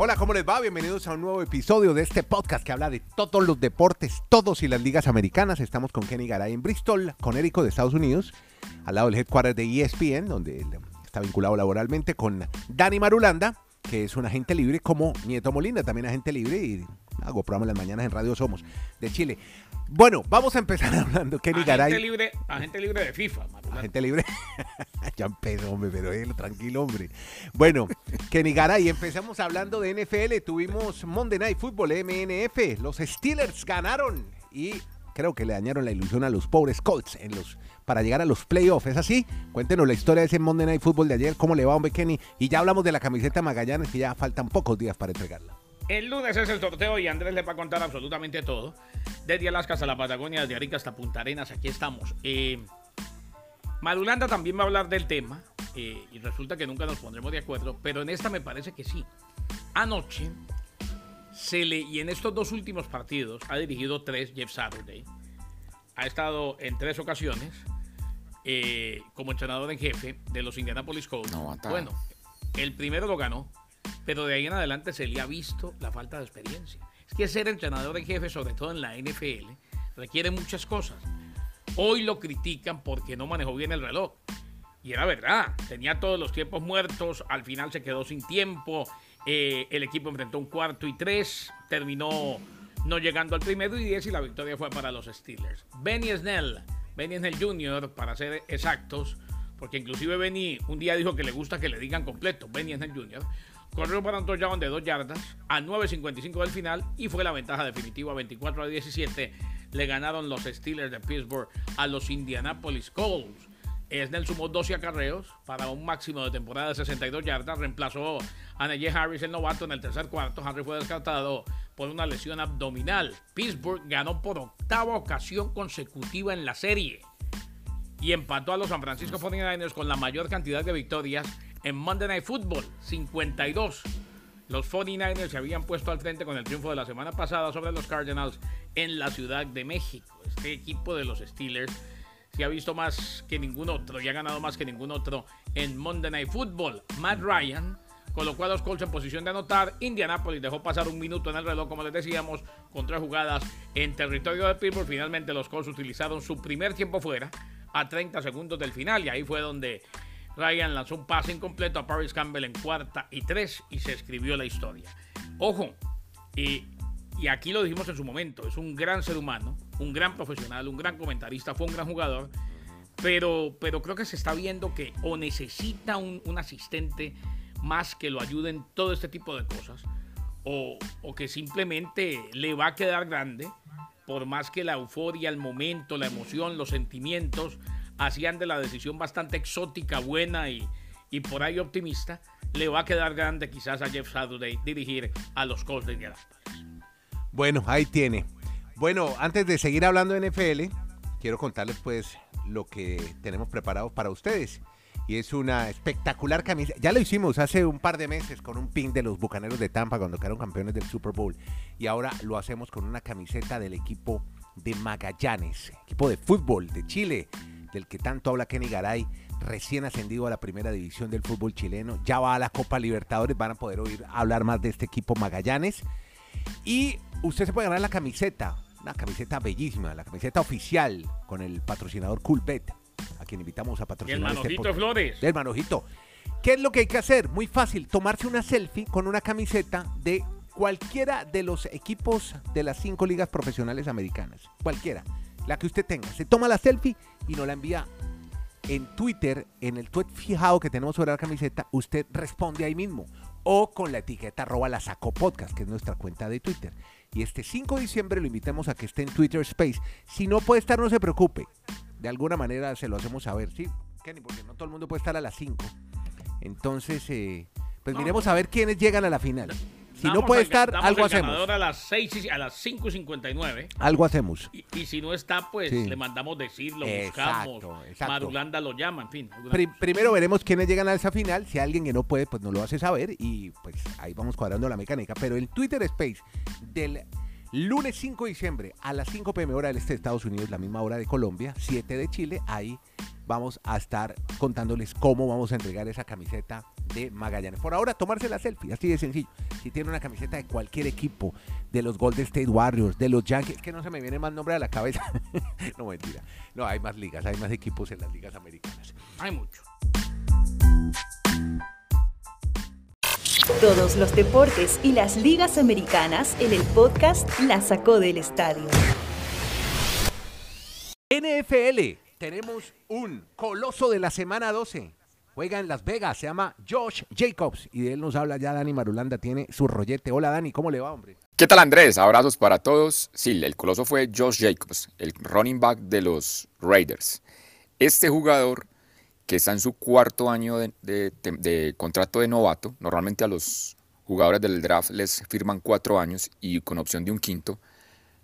Hola, ¿cómo les va? Bienvenidos a un nuevo episodio de este podcast que habla de todos los deportes, todos y las ligas americanas. Estamos con Kenny Garay en Bristol, con Érico de Estados Unidos, al lado del headquarter de ESPN, donde está vinculado laboralmente con Dani Marulanda, que es un agente libre, como Nieto Molina, también agente libre, y hago programa en las mañanas en Radio Somos de Chile. Bueno, vamos a empezar hablando. Kenny agente Garay. Libre, agente libre de FIFA. Agente libre. ya empezó, hombre, pero él, tranquilo, hombre. Bueno, Kenny Garay, empezamos hablando de NFL. Tuvimos Monday Night Football, MNF. Los Steelers ganaron y creo que le dañaron la ilusión a los pobres Colts en los, para llegar a los playoffs. ¿Es así? Cuéntenos la historia de ese Monday Night Football de ayer. ¿Cómo le va, hombre, Kenny? Y ya hablamos de la camiseta Magallanes, que ya faltan pocos días para entregarla. El lunes es el sorteo y Andrés le va a contar absolutamente todo. Desde Alaska hasta la Patagonia, desde Arica hasta Punta Arenas, aquí estamos. Eh, Marulanda también va a hablar del tema eh, y resulta que nunca nos pondremos de acuerdo, pero en esta me parece que sí. Anoche se le, y en estos dos últimos partidos ha dirigido tres Jeff Saturday. Ha estado en tres ocasiones eh, como entrenador en jefe de los Indianapolis Colts. No, bueno, el primero lo ganó, pero de ahí en adelante se le ha visto la falta de experiencia. Es que ser entrenador en jefe, sobre todo en la NFL, requiere muchas cosas. Hoy lo critican porque no manejó bien el reloj. Y era verdad, tenía todos los tiempos muertos, al final se quedó sin tiempo, eh, el equipo enfrentó un cuarto y tres, terminó no llegando al primero y diez y la victoria fue para los Steelers. Benny Snell, Benny Snell Jr., para ser exactos, porque inclusive Benny un día dijo que le gusta que le digan completo, Benny Snell Jr., corrió para un touchdown de dos yardas a 9.55 del final y fue la ventaja definitiva 24 a 17. Le ganaron los Steelers de Pittsburgh a los Indianapolis Colts. Snell sumó 12 acarreos para un máximo de temporada de 62 yardas. Reemplazó a Najee Harris, el novato, en el tercer cuarto. Harris fue descartado por una lesión abdominal. Pittsburgh ganó por octava ocasión consecutiva en la serie y empató a los San Francisco 49ers con la mayor cantidad de victorias en Monday Night Football, 52. Los 49ers se habían puesto al frente con el triunfo de la semana pasada sobre los Cardinals en la Ciudad de México. Este equipo de los Steelers se ha visto más que ningún otro y ha ganado más que ningún otro en Monday Night Football. Matt Ryan colocó a los Colts en posición de anotar. Indianapolis dejó pasar un minuto en el reloj, como les decíamos, con tres jugadas en territorio de Pittsburgh. Finalmente los Colts utilizaron su primer tiempo fuera a 30 segundos del final y ahí fue donde Ryan lanzó un pase incompleto a Paris Campbell en cuarta y tres y se escribió la historia. Ojo, y, y aquí lo dijimos en su momento, es un gran ser humano, un gran profesional, un gran comentarista, fue un gran jugador, pero, pero creo que se está viendo que o necesita un, un asistente más que lo ayude en todo este tipo de cosas, o, o que simplemente le va a quedar grande, por más que la euforia, el momento, la emoción, los sentimientos hacían de la decisión bastante exótica, buena y, y por ahí optimista, le va a quedar grande quizás a Jeff Saturday dirigir a los Colts de Indianapolis. Bueno, ahí tiene. Bueno, antes de seguir hablando de NFL, quiero contarles pues lo que tenemos preparado para ustedes. Y es una espectacular camisa. Ya lo hicimos hace un par de meses con un pin de los Bucaneros de Tampa cuando quedaron campeones del Super Bowl. Y ahora lo hacemos con una camiseta del equipo de Magallanes, equipo de fútbol de Chile, del que tanto habla Kenny Garay, recién ascendido a la primera división del fútbol chileno. Ya va a la Copa Libertadores, van a poder oír hablar más de este equipo Magallanes. Y usted se puede ganar la camiseta, una camiseta bellísima, la camiseta oficial con el patrocinador Coolbet, a quien invitamos a Y el patrocinar este Manojito. Flores. Del manojito. ¿Qué es lo que hay que hacer? Muy fácil, tomarse una selfie con una camiseta de cualquiera de los equipos de las cinco ligas profesionales americanas. Cualquiera, la que usted tenga. Se toma la selfie y nos la envía en Twitter, en el tweet fijado que tenemos sobre la camiseta, usted responde ahí mismo. O con la etiqueta arroba la saco podcast, que es nuestra cuenta de Twitter. Y este 5 de diciembre lo invitamos a que esté en Twitter Space. Si no puede estar, no se preocupe. De alguna manera se lo hacemos saber, ¿sí? Kenny, porque no todo el mundo puede estar a las 5. Entonces, eh, pues miremos a ver quiénes llegan a la final. Si no puede estar, algo el hacemos. a las 6 y, a las 5 y 59. Algo hacemos. Y, y si no está, pues Sí. le mandamos decir, lo Exacto, buscamos. exacto. Marulanda lo llama, en fin. Pri- primero veremos quiénes llegan a esa final. Si alguien que no puede, pues nos lo hace saber. Y pues ahí vamos cuadrando la mecánica. Pero el Twitter Space del lunes 5 de diciembre a las 5 pm hora del este de Estados Unidos, la misma hora de Colombia, 7 de Chile, ahí vamos a estar contándoles cómo vamos a entregar esa camiseta de Magallanes. Por ahora, tomarse la selfie, así de sencillo. Si tiene una camiseta de cualquier equipo, de los Golden State Warriors, de los Yankees, que no se me viene más nombre a la cabeza. no, mentira. No, hay más ligas, hay más equipos en las ligas americanas. Hay mucho. Todos los deportes y las ligas americanas en el podcast La Sacó del Estadio. NFL, tenemos un coloso de la semana 12. Juega en Las Vegas, se llama Josh Jacobs y de él nos habla ya Dani Marulanda, tiene su rollete. Hola Dani, ¿cómo le va, hombre? ¿Qué tal Andrés? Abrazos para todos. Sí, el coloso fue Josh Jacobs, el running back de los Raiders. Este jugador que está en su cuarto año de, de, contrato de novato, normalmente a los jugadores del draft les firman cuatro años y con opción de un quinto.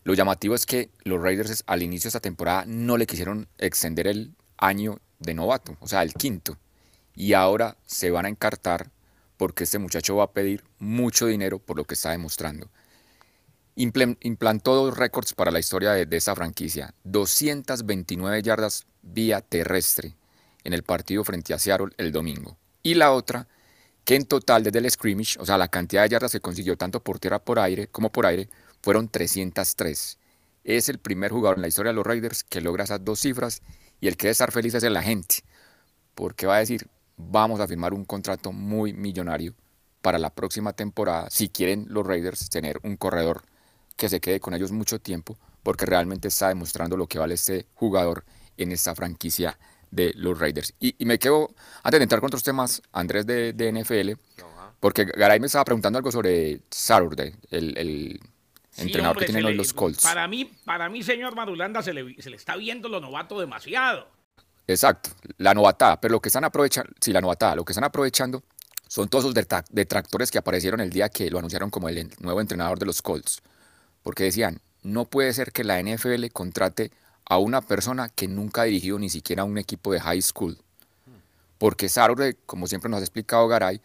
Lo llamativo es que los Raiders al inicio de esta temporada no le quisieron extender el año de novato, o sea, el quinto. Y ahora se van a encartar porque este muchacho va a pedir mucho dinero por lo que está demostrando. Implantó dos récords para la historia de, de esta franquicia. 229 yardas vía terrestre en el partido frente a Seattle el domingo. Y la otra, que en total desde el scrimmage, o sea, la cantidad de yardas que consiguió tanto por tierra por aire como por aire, fueron 303. Es el primer jugador en la historia de los Raiders que logra esas dos cifras y el que debe estar feliz es el agente, porque va a decir, vamos a firmar un contrato muy millonario para la próxima temporada, si quieren los Raiders tener un corredor que se quede con ellos mucho tiempo, porque realmente está demostrando lo que vale este jugador en esta franquicia de los Raiders. Y, me quedo, antes de entrar con otros temas, Andrés de, NFL, porque Garay me estaba preguntando algo sobre Saturday, el, entrenador que tienen los Colts. Para mí, para mí, señor Madulanda, se le, se le está viendo lo novato demasiado. Exacto, la novatada, pero lo que están aprovechando, sí, la novatada, lo que están aprovechando son todos esos detractores que aparecieron el día que lo anunciaron como el nuevo entrenador de los Colts. Porque decían, no puede ser que la NFL contrate a una persona que nunca ha dirigido ni siquiera un equipo de high school. Porque Saturday, como siempre nos ha explicado Garay,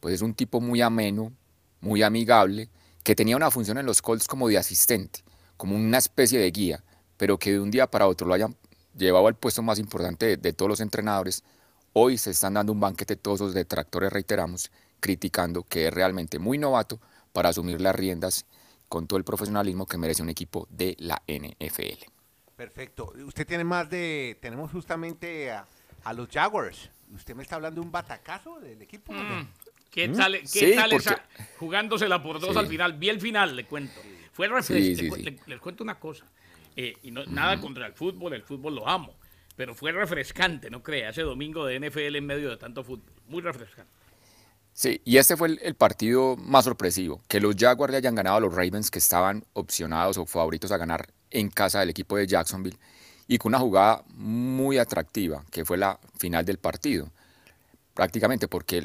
pues es un tipo muy ameno, muy amigable, que tenía una función en los Colts como de asistente, como una especie de guía, pero que de un día para otro lo hayan llevado al puesto más importante de, todos los entrenadores. Hoy se están dando un banquete todos los detractores, reiteramos, criticando que es realmente muy novato para asumir las riendas con todo el profesionalismo que merece un equipo de la NFL. Perfecto. Usted tiene más de. Tenemos justamente a, los Jaguars. ¿Usted me está hablando de un batacazo del equipo? Mm. ¿Qué ¿Mm? tal, qué tal esa, jugándosela por dos al final? Vi el final, le cuento. Fue refrescante. les, cuento una cosa. Eh, y no, nada contra el fútbol, el fútbol lo amo. Pero fue refrescante, no crea, ese domingo de NFL en medio de tanto fútbol. Muy refrescante. Sí, y este fue el, partido más sorpresivo, que los Jaguars le hayan ganado a los Ravens que estaban opcionados o favoritos a ganar en casa del equipo de Jacksonville y con una jugada muy atractiva, que fue la final del partido. Prácticamente porque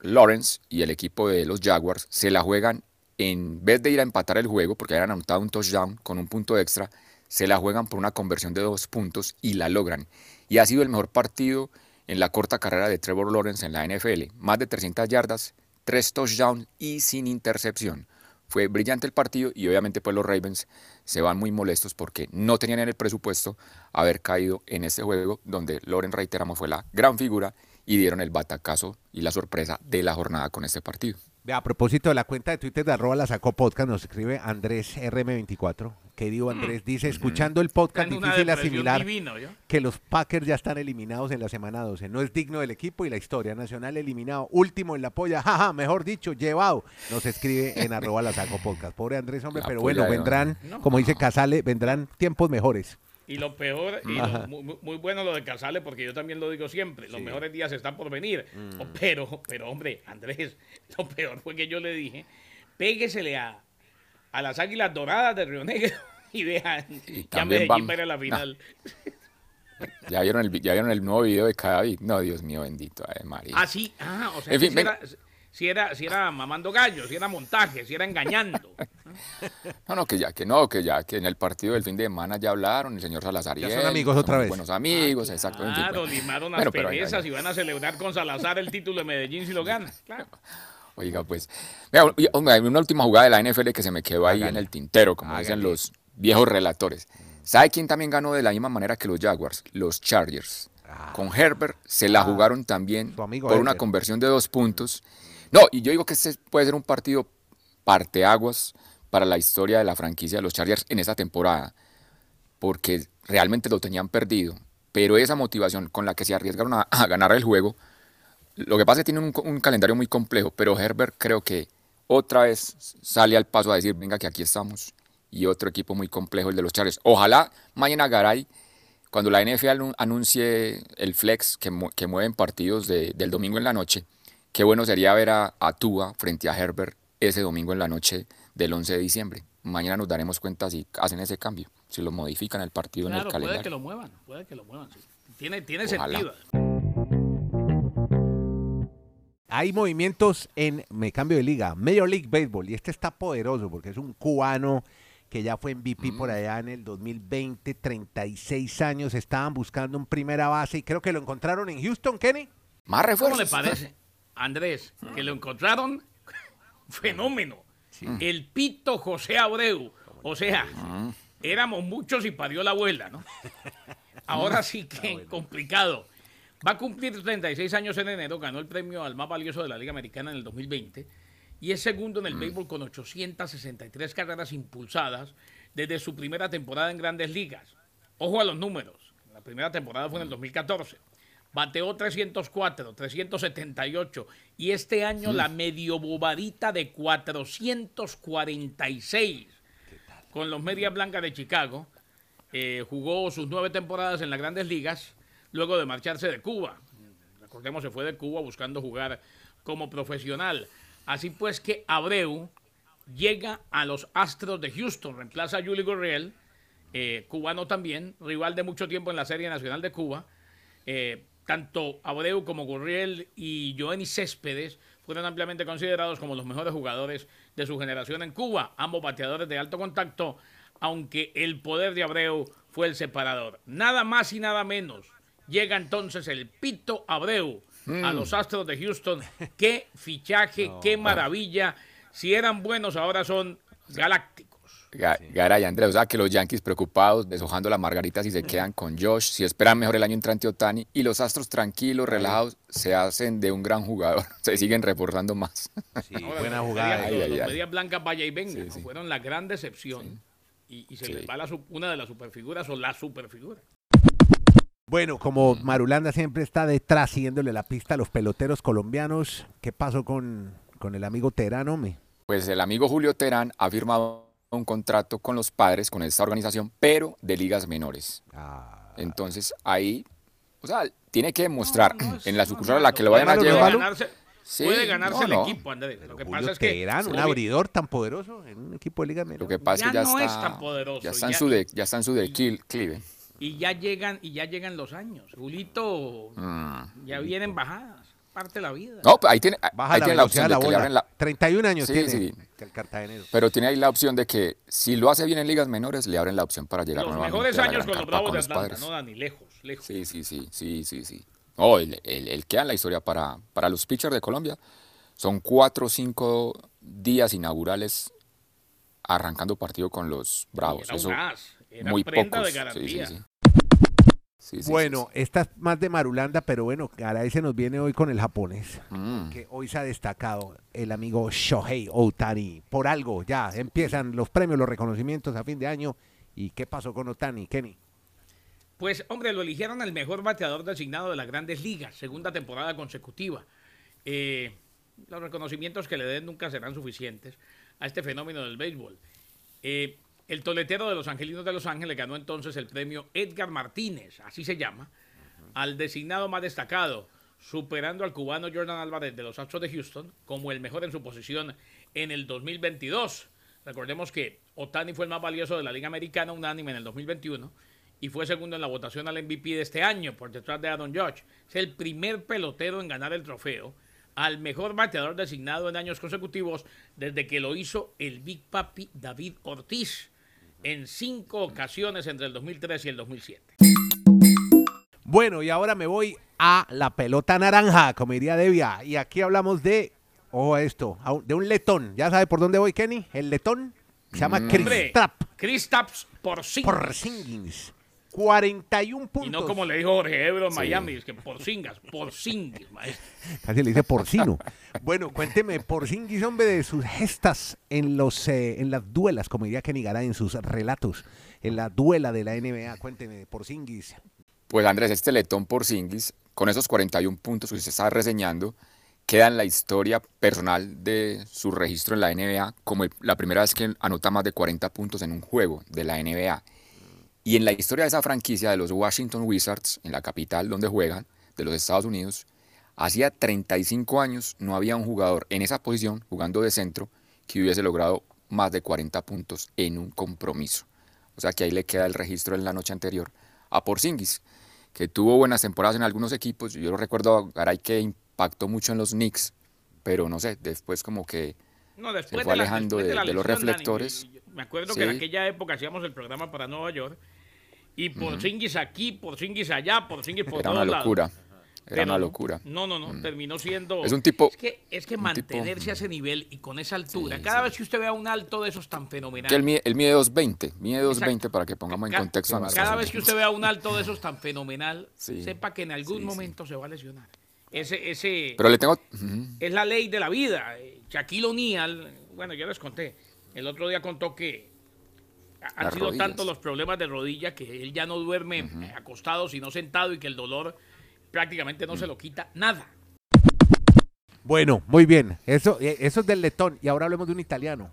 Lawrence y el equipo de los Jaguars se la juegan en vez de ir a empatar el juego, porque habían anotado un touchdown con un punto extra, se la juegan por una conversión de dos puntos y la logran. Y ha sido el mejor partido en la corta carrera de Trevor Lawrence en la NFL. Más de 300 yardas, tres touchdowns y sin intercepción. Fue brillante el partido y obviamente pues los Ravens se van muy molestos porque no tenían en el presupuesto haber caído en este juego donde Loren, reiteramos, fue la gran figura y dieron el batacazo y la sorpresa de la jornada con este partido. A propósito de la cuenta de Twitter de arroba la sacó podcast, nos escribe Andrés RM24. Querido Andrés, dice, escuchando el podcast difícil asimilar que los Packers ya están eliminados en la semana 12. No es digno del equipo y la historia nacional eliminado. Último en la polla, jaja, mejor dicho, llevado. Nos escribe en arroba la saco podcast. Pobre Andrés, hombre, pero bueno, vendrán, como dice Casale, vendrán tiempos mejores. Y lo peor, y muy, bueno lo de Casale, porque yo también lo digo siempre, los mejores días están por venir. Mm. Pero, pero hombre, Andrés, lo peor fue que yo le dije, péguesele a, a las águilas doradas de Río Negro y vean, ya Medellín para la final. ¿Ya vieron, el, ¿Ya vieron el nuevo video de Cadavid? No, Dios mío, bendito, María. Ah, sí, ah, o sea, si era, si era mamando gallos, si era montaje, si era engañando. No, no, que ya, que no, que ya, que en el partido del fin de semana ya hablaron, el señor Salazar y son amigos otra vez. Buenos amigos, exacto. Claro, limaron las perezas y van a celebrar con Salazar el título de Medellín si lo gana. Claro. Oiga, pues, hay una última jugada de la NFL que se me quedó ahí en el tintero, como dicen los viejos relatores. ¿Sabe quién también ganó de la misma manera que los Jaguars? Los Chargers. con Herbert, se la Ah, jugaron también por una Herbert. conversión de dos puntos. No, y yo digo que este puede ser un partido parteaguas para la historia de la franquicia de los Chargers en esta temporada, porque realmente lo tenían perdido, pero esa motivación con la que se arriesgaron a, ganar el juego, lo que pasa es que tienen un, calendario muy complejo, pero Herbert creo que otra vez sale al paso a decir, venga que aquí estamos, y otro equipo muy complejo, el de los Chargers. Ojalá mañana Garay, cuando la NFL anu- anuncie el flex que, que mueven partidos de- del domingo en la noche, qué bueno sería ver a, a Tua frente a Herbert ese domingo en la noche del 11 de diciembre. Mañana nos daremos cuenta si hacen ese cambio, si lo modifican el partido en el puede que calendario. lo muevan, puede que lo muevan. sí. Tiene, tiene Ojalá. sentido. Hay movimientos en, me cambio de liga, Major League Baseball, y este está poderoso porque es un cubano que ya fue MVP por allá en el 2020, 36 años, estaban buscando un primera base y creo que lo encontraron en Houston, Kenny. Más ¿Cómo refuerzos. le parece, Andrés, que lo encontraron? Fenómeno. El Pito José Abreu. O sea, éramos muchos y parió la abuela, ¿no? Ahora sí que complicado. Va a cumplir 36 años en enero, ganó el premio al más valioso de la Liga Americana en el 2020 y es segundo en el béisbol con 863 carreras impulsadas desde su primera temporada en Grandes Ligas. Ojo a los números. La primera temporada fue en el 2014. Bateó 304, 378 y este año la medio bobadita de 446 con los Medias Blancas de Chicago. Eh, jugó sus nueve temporadas en las grandes ligas luego de marcharse de Cuba. Recordemos, se fue de Cuba buscando jugar como profesional. Así pues que Abreu llega a los Astros de Houston, reemplaza a Juli Gurriel, eh, cubano también, rival de mucho tiempo en la Serie Nacional de Cuba. Eh, tanto Abreu como Gurriel y Joenny Céspedes fueron ampliamente considerados como los mejores jugadores de su generación en Cuba, ambos bateadores de alto contacto, aunque el poder de Abreu fue el separador. Nada más y nada menos. Llega entonces el Pito Abreu a los Astros de Houston. Qué fichaje, qué maravilla. Si eran buenos, ahora son galácticos. Ga- Garay, Andrés, o sea que los Yankees preocupados, deshojando la margarita si se quedan con Josh, si esperan mejor el año entrante Otani, y los Astros tranquilos, relajados, se hacen de un gran jugador, se siguen reforzando más. Sí, buena jugada. Ay, los- ay, los ay. medias blancas vaya y venga. Sí, sí. Fueron la gran decepción. Y, y se Sí. les va la una de las superfiguras o la superfigura. Bueno, como Marulanda siempre está detrás siguiéndole la pista a los peloteros colombianos, ¿qué pasó con, con el amigo Terán, hombre? Pues el amigo Julio Terán ha firmado un contrato con los padres, con esta organización, pero de ligas menores. Ah, Entonces ahí, o sea, tiene que demostrar No, no es- en la no, sucursal a la que lo vayan a llevar. ganarse, Sí, puede ganarse no, el equipo, Andrés. Lo que Julio pasa es que Terán, un abridor tan poderoso en un equipo de liga menor. Lo que pasa es que Ya ya no está, es tan poderoso, ya está en ya- su de, ya está en su declive. y ya llegan y ya llegan los años. Julito Mm. ya vienen bajadas, parte de la vida. No, pues ahí tiene, Baja ahí la tiene la opción de la de que le abren la, 31 años Sí, tiene sí. el cartagenero. Pero tiene ahí la opción de que si lo hace bien en ligas menores, le abren la opción para llegar los nuevamente mejores a la años con los Bravos de los Atlanta, padres. no Dani, lejos, lejos. Sí, sí, sí, sí, sí, sí. No, él, él- él queda en la historia para, para los pitchers de Colombia. Son cuatro o cinco días inaugurales arrancando partido con los Bravos. Era un Eso gas, era muy prenda pocos. de Sí, garantía. sí, sí. Sí, sí, bueno, sí, esta es más de Marulanda, pero bueno, Garay se nos viene hoy con el japonés. Mm. Que hoy se ha destacado el amigo Shohei Otani. Por algo, ya empiezan los premios, los reconocimientos a fin de año. ¿Y qué pasó con Otani, Kenny? Pues, hombre, lo eligieron el mejor bateador designado de las grandes ligas, segunda temporada consecutiva. Eh, los reconocimientos que le den nunca serán suficientes a este fenómeno del béisbol. Eh, el toletero de los Angelinos de Los Ángeles ganó entonces el premio Edgar Martínez, así se llama, al designado más destacado, superando al cubano Jordan Álvarez de los Astros de Houston como el mejor en su posición en el 2022. Recordemos que Otani fue el más valioso de la Liga Americana, unánime en el 2021, y fue segundo en la votación al MVP de este año por detrás de Aaron Judge. Es el primer pelotero en ganar el trofeo al mejor bateador designado en años consecutivos desde que lo hizo el Big Papi David Ortiz en cinco ocasiones entre el 2003 y el 2007. Bueno, y ahora me voy a la pelota naranja, como diría Devia. Y aquí hablamos de, ojo a esto, de un letón. ¿Ya sabe por dónde voy, Kenny? El letón se llama Kristaps Kristaps por cinco. Porzingis. 41 puntos. Y no como le dijo Jorge Ebro en Miami, es que por singas, por singuis, maestro. Casi le dice porcino. bueno, cuénteme, Porzingis, hombre, de sus gestas en los eh, en las duelas, como diría Kenny Garay en sus relatos, en la duela de la NBA. Cuénteme, Porzingis. Pues Andrés, este letón Porzingis, con esos 41 puntos que usted está reseñando, queda en la historia personal de su registro en la NBA como el- la primera vez que anota más de 40 puntos en un juego de la NBA. Y en la historia de esa franquicia de los Washington Wizards, en la capital donde juegan, de los Estados Unidos, hacía 35 años no había un jugador en esa posición, jugando de centro, que hubiese logrado más de 40 puntos en un compromiso. O sea que ahí le queda el registro en la noche anterior a Porzingis, que tuvo buenas temporadas en algunos equipos. Yo lo recuerdo a Garay que impactó mucho en los Knicks, pero no sé, después como que No, después fue de la- alejando de- los Dani, reflectores. me acuerdo Sí. que en aquella época hacíamos el programa para Nueva York y por Singuis aquí, por Singuis allá, por Singuis por era todos una lados. locura. Era Pero una locura. No, no, no, terminó siendo. Es un tipo- Es que, es que mantenerse tipo- a ese nivel y con esa altura. Sí, cada sí. vez que usted vea un alto de esos tan fenomenal. Que él mide, él mide 2.20, mide 2.20 Exacto. para que pongamos en contexto a Cada vez que usted vea un alto de esos tan fenomenal, Sí. sepa que en algún Sí, sí. momento se va a lesionar. Ese, ese Pero le tengo... Es la ley de la vida. Eh, Shaquille O'Neal, bueno, ya les conté, el otro día contó que han Las sido rodillas. tantos los problemas de rodilla que él ya no duerme eh, acostado, sino sentado y que el dolor prácticamente no se lo quita nada. Bueno, muy bien. Eso, eh, eso es del letón. Y ahora hablemos de un italiano,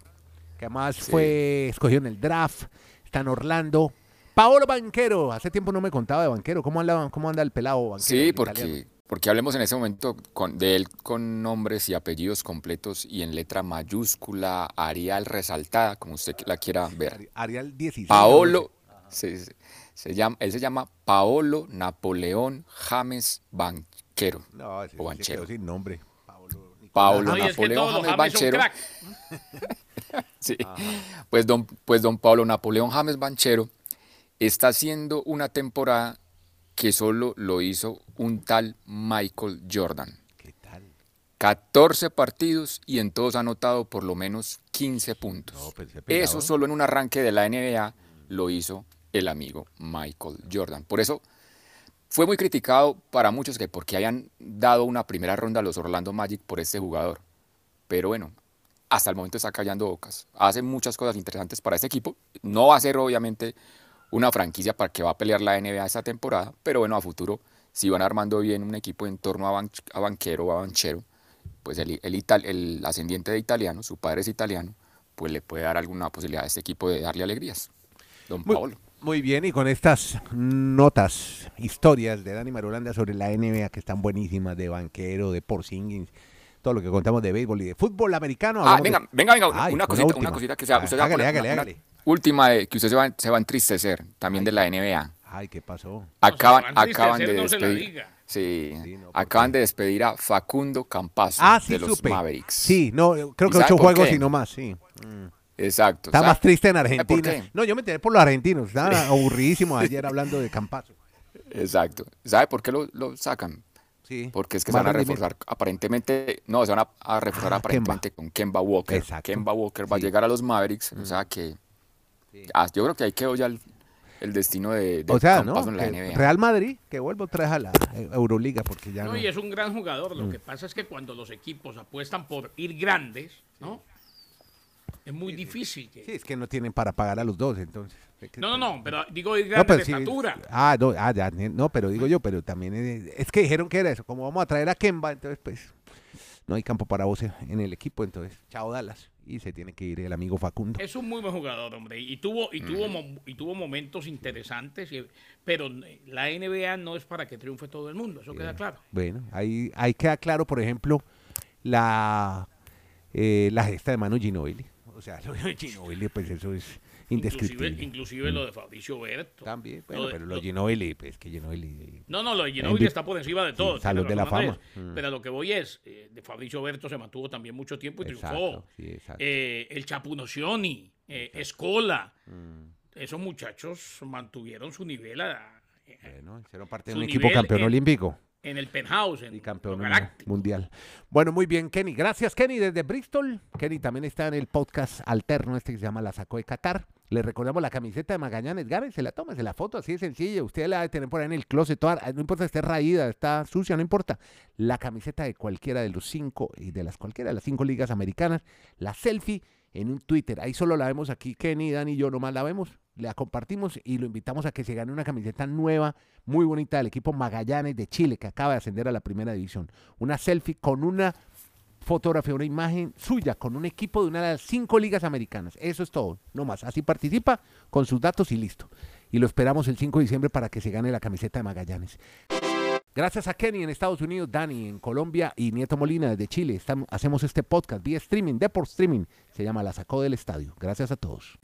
que además fue escogido en el draft. Está en Orlando. Paolo Banquero. Hace tiempo no me contaba de Banquero. ¿Cómo anda, cómo anda el pelado Banquero? Sí, el italiano? Porque, hablemos en ese momento con, de él con nombres y apellidos completos y en letra mayúscula, Arial resaltada, como usted la quiera ver. Ari- Arial 16. Paolo, se, se- se llama, él se llama Paolo Napoleón James Banquero. No, ese o sí se Banchero. quedó sin nombre. Paolo. Nicolás. Paolo No, y es que Napoleón James Banchero. Sí. Pues don, pues don Pablo Napoleón James Banchero está haciendo una temporada que solo lo hizo un tal Michael Jordan. ¿Qué tal? 14 partidos y en todos ha anotado por lo menos 15 puntos. No, pues. Eso solo en un arranque de la NBA lo hizo el amigo Michael Jordan. Por eso fue muy criticado para muchos que porque hayan dado una primera ronda a los Orlando Magic por este jugador. Pero bueno, hasta el momento está callando bocas. Hace muchas cosas interesantes para este equipo. No va a ser obviamente una franquicia para que va a pelear la NBA esta temporada, pero bueno, a futuro, si van armando bien un equipo en torno a, Ban- a Banquero o a Banchero, pues el, el, el ascendiente de italiano, su padre es italiano, pues le puede dar alguna posibilidad a este equipo de darle alegrías. Don Paolo. muy bien, y con estas notas, historias de Dani Marulanda sobre la NBA que están buenísimas, de banquero, de Porzingis, todo lo que contamos de béisbol y de fútbol americano. Ah, de- venga, venga, venga, Ay, una, cosita, una cosita que sea, usted hágale, hágale, hágale. Última de que usted se va, se va a entristecer también de la NBA. Ay, ¿qué pasó? Acaban, a acaban de entristecer, no se la despedir. diga. Sí, Sí, no, ¿por acaban de despedir a Facundo Campazo Ah, sí, de los supe. Mavericks. Sí, no, creo ¿Y que ocho juegos qué? y no más, sí. Mm. Exacto. Está ¿sabe- más triste en Argentina. qué? No, yo me enteré por los argentinos. Estaba aburridísimo ayer hablando de Campazo. Exacto. ¿Sabe por qué lo, lo sacan? Sí. Porque es que se van a rendimiento. reforzar aparentemente, no, se van a, a reforzar Ah, aparentemente con Kemba Walker. Exacto. Kemba Walker va a llegar a los Mavericks, o sea que ah, yo creo que ahí quedó ya el, el destino de, de O sea, ¿no? Campazo en la que NBA. Real Madrid, que vuelva otra vez a la eh, Euroliga, porque ya no. No, y es un gran jugador. Mm. Lo que pasa es que cuando los equipos apuestan por ir grandes, ¿no? Es muy difícil. que- Sí, es que no tienen para pagar a los dos, entonces. No, no, no, pero digo ir No, grandes pero de sí, estatura. Ah, no, ah, ya, no, pero digo yo, pero también es, es que dijeron que era eso, como vamos a traer a Kemba, entonces pues no hay campo para vos en el equipo, entonces chao Dallas y se tiene que ir el amigo Facundo. Es un muy buen jugador, hombre. Y tuvo, y tuvo, mo- y tuvo momentos interesantes, y- pero la NBA no es para que triunfe todo el mundo, eso queda claro. Bueno, ahí, ahí queda claro, por ejemplo, la, eh, la gesta de Manu Ginobili. O sea, lo de Ginobili, pues eso es Inclusive, indescriptible. inclusive lo de Fabricio Berto. También, Lo bueno, de- pero lo lo- de Ginobili, pues que Ginobili... No, no, lo de Ginobili está por encima de todo. Sí, tiene de la. Fama. Mm. Pero lo que voy es, eh, de Fabricio Berto se mantuvo también mucho tiempo y Exacto, triunfó. sí, exacto. Eh, el Chapunocioni, eh, Escola, Mm, esos muchachos mantuvieron su nivel a- bueno, hicieron parte de un equipo campeón en- olímpico. en el penthouse, en y campeón lo mundial. Bueno, muy bien, Kenny. Gracias, Kenny, desde Bristol. Kenny también está en el podcast alterno este que se llama La Sacó de Qatar. Le recordamos la camiseta de Magallanes, se la toma, se la foto, así de sencilla. Usted la debe tener por ahí en el closet, no importa esté raída, está sucia, no importa. La camiseta de cualquiera de los cinco y de las cualquiera de las cinco ligas americanas, la selfie en un Twitter. Ahí solo la vemos aquí, Kenny, Dan y yo nomás la vemos. La compartimos y lo invitamos a que se gane una camiseta nueva, muy bonita del equipo Magallanes de Chile, que acaba de ascender a la primera división. Una selfie con una fotografió una imagen suya con un equipo de una de las cinco ligas americanas. Eso es todo, no más. Así participa con sus datos y listo. Y lo esperamos el 5 de diciembre para que se gane la camiseta de Magallanes. Gracias a Kenny en Estados Unidos, Dani en Colombia y Nieto Molina desde Chile. Estamos, hacemos este podcast vía streaming, deport streaming. Se llama La Sacó del Estadio. Gracias a todos.